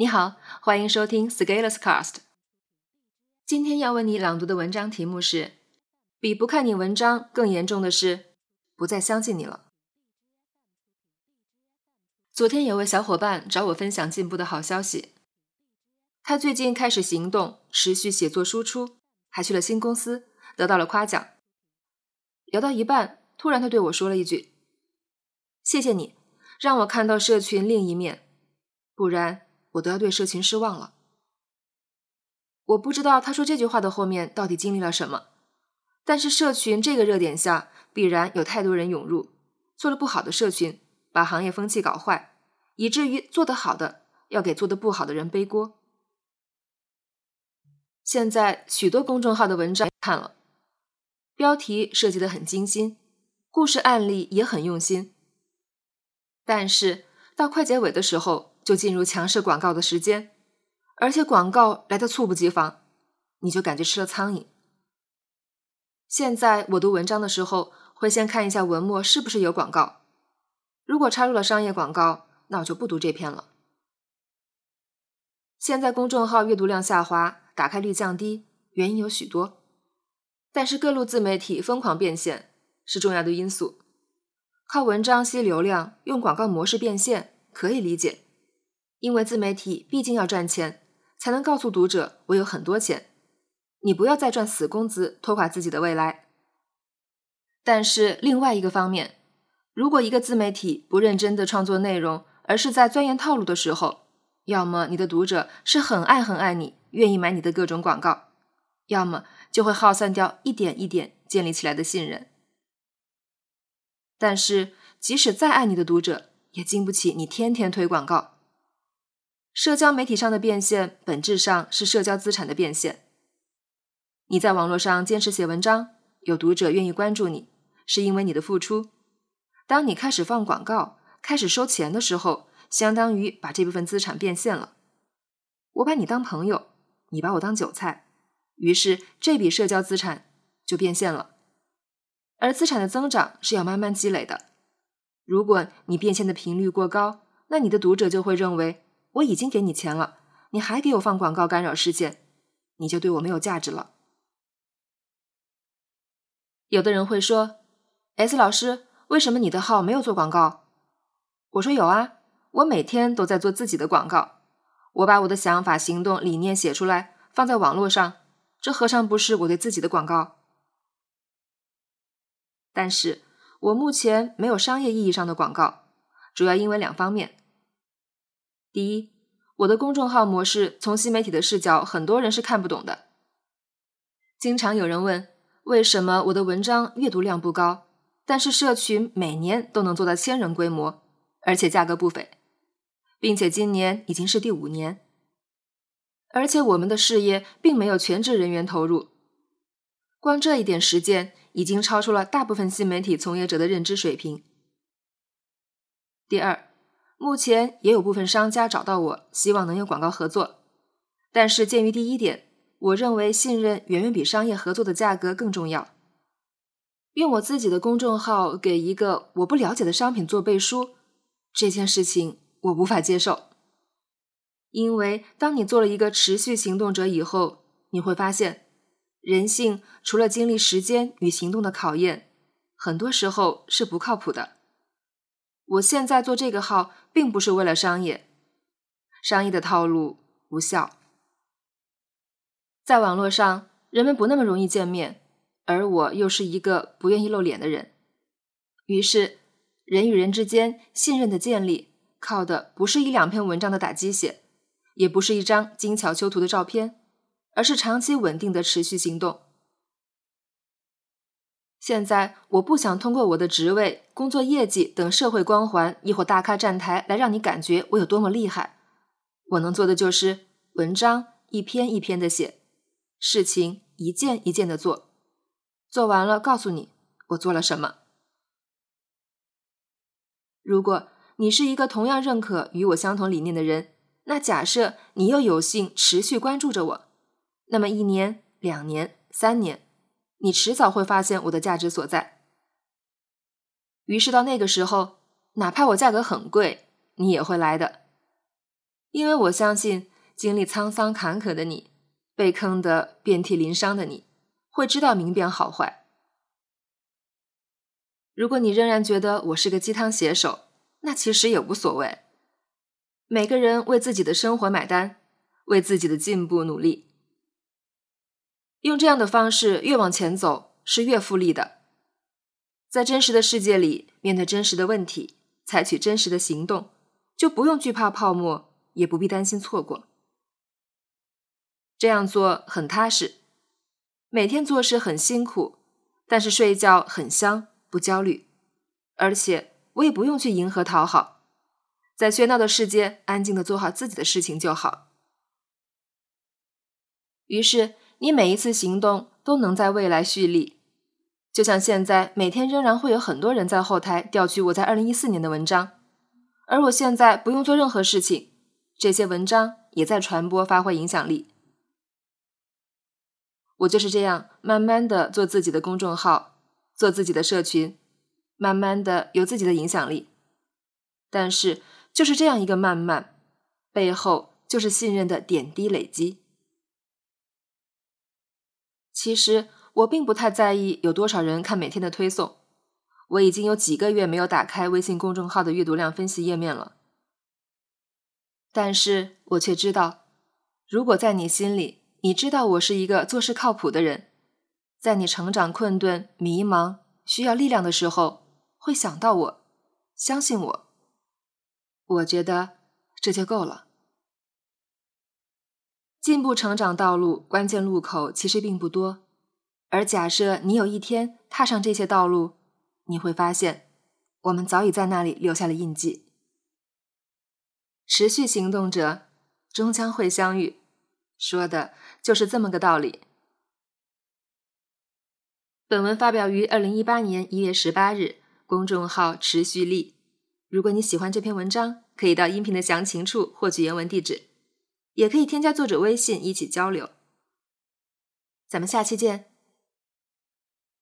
你好，欢迎收听 Scalers Cast。今天要为你朗读的文章题目是：比不看你文章更严重的是不再相信你了。昨天有位小伙伴找我分享进步的好消息，他最近开始行动，持续写作输出，还去了新公司，得到了夸奖。聊到一半，突然他对我说了一句：“谢谢你，让我看到社群另一面，不然。”我都要对社群失望了。我不知道他说这句话的后面到底经历了什么，但是社群这个热点下，必然有太多人涌入，做了不好的社群，把行业风气搞坏，以至于做得好的要给做得不好的人背锅。现在许多公众号的文章看了，标题设计的很精心，故事案例也很用心，但是到快结尾的时候。就进入强势广告的时间，而且广告来的猝不及防，你就感觉吃了苍蝇。现在我读文章的时候，会先看一下文末是不是有广告，如果插入了商业广告，那我就不读这篇了。现在公众号阅读量下滑，打开率降低，原因有许多，但是各路自媒体疯狂变现是重要的因素。靠文章吸流量，用广告模式变现，可以理解。因为自媒体毕竟要赚钱，才能告诉读者我有很多钱，你不要再赚死工资拖垮自己的未来。但是另外一个方面，如果一个自媒体不认真的创作内容，而是在钻研套路的时候，要么你的读者是很爱很爱你，愿意买你的各种广告，要么就会耗散掉一点一点建立起来的信任。但是即使再爱你的读者，也经不起你天天推广告。社交媒体上的变现，本质上是社交资产的变现。你在网络上坚持写文章，有读者愿意关注你，是因为你的付出。当你开始放广告，开始收钱的时候，相当于把这部分资产变现了。我把你当朋友，你把我当韭菜，于是这笔社交资产就变现了。而资产的增长是要慢慢积累的。如果你变现的频率过高，那你的读者就会认为。我已经给你钱了，你还给我放广告干扰事件，你就对我没有价值了。有的人会说：“S 老师，为什么你的号没有做广告？”我说：“有啊，我每天都在做自己的广告。我把我的想法、行动、理念写出来，放在网络上，这何尝不是我对自己的广告？但是我目前没有商业意义上的广告，主要因为两方面。”第一，我的公众号模式从新媒体的视角，很多人是看不懂的。经常有人问，为什么我的文章阅读量不高，但是社群每年都能做到千人规模，而且价格不菲，并且今年已经是第五年，而且我们的事业并没有全职人员投入，光这一点实践已经超出了大部分新媒体从业者的认知水平。第二。目前也有部分商家找到我，希望能有广告合作。但是鉴于第一点，我认为信任远远比商业合作的价格更重要。用我自己的公众号给一个我不了解的商品做背书，这件事情我无法接受。因为当你做了一个持续行动者以后，你会发现，人性除了经历时间与行动的考验，很多时候是不靠谱的。我现在做这个号，并不是为了商业，商业的套路无效。在网络上，人们不那么容易见面，而我又是一个不愿意露脸的人，于是人与人之间信任的建立，靠的不是一两篇文章的打鸡血，也不是一张精巧修图的照片，而是长期稳定的持续行动。现在我不想通过我的职位、工作业绩等社会光环，亦或大咖站台来让你感觉我有多么厉害。我能做的就是文章一篇一篇的写，事情一件一件的做，做完了告诉你我做了什么。如果你是一个同样认可与我相同理念的人，那假设你又有幸持续关注着我，那么一年、两年、三年。你迟早会发现我的价值所在，于是到那个时候，哪怕我价格很贵，你也会来的。因为我相信经历沧桑坎坷的你，被坑得遍体鳞伤的你，会知道明辨好坏。如果你仍然觉得我是个鸡汤写手，那其实也无所谓。每个人为自己的生活买单，为自己的进步努力。用这样的方式越往前走，是越复利的。在真实的世界里，面对真实的问题，采取真实的行动，就不用惧怕泡沫，也不必担心错过。这样做很踏实，每天做事很辛苦，但是睡觉很香，不焦虑，而且我也不用去迎合讨好，在喧闹的世界，安静的做好自己的事情就好。于是。你每一次行动都能在未来蓄力，就像现在每天仍然会有很多人在后台调取我在二零一四年的文章，而我现在不用做任何事情，这些文章也在传播发挥影响力。我就是这样慢慢的做自己的公众号，做自己的社群，慢慢的有自己的影响力。但是就是这样一个慢慢，背后就是信任的点滴累积。其实我并不太在意有多少人看每天的推送，我已经有几个月没有打开微信公众号的阅读量分析页面了。但是我却知道，如果在你心里，你知道我是一个做事靠谱的人，在你成长困顿、迷茫、需要力量的时候，会想到我，相信我，我觉得这就够了。进步成长道路关键路口其实并不多，而假设你有一天踏上这些道路，你会发现，我们早已在那里留下了印记。持续行动者终将会相遇，说的就是这么个道理。本文发表于二零一八年一月十八日，公众号持续力。如果你喜欢这篇文章，可以到音频的详情处获取原文地址。也可以添加作者微信一起交流，咱们下期见。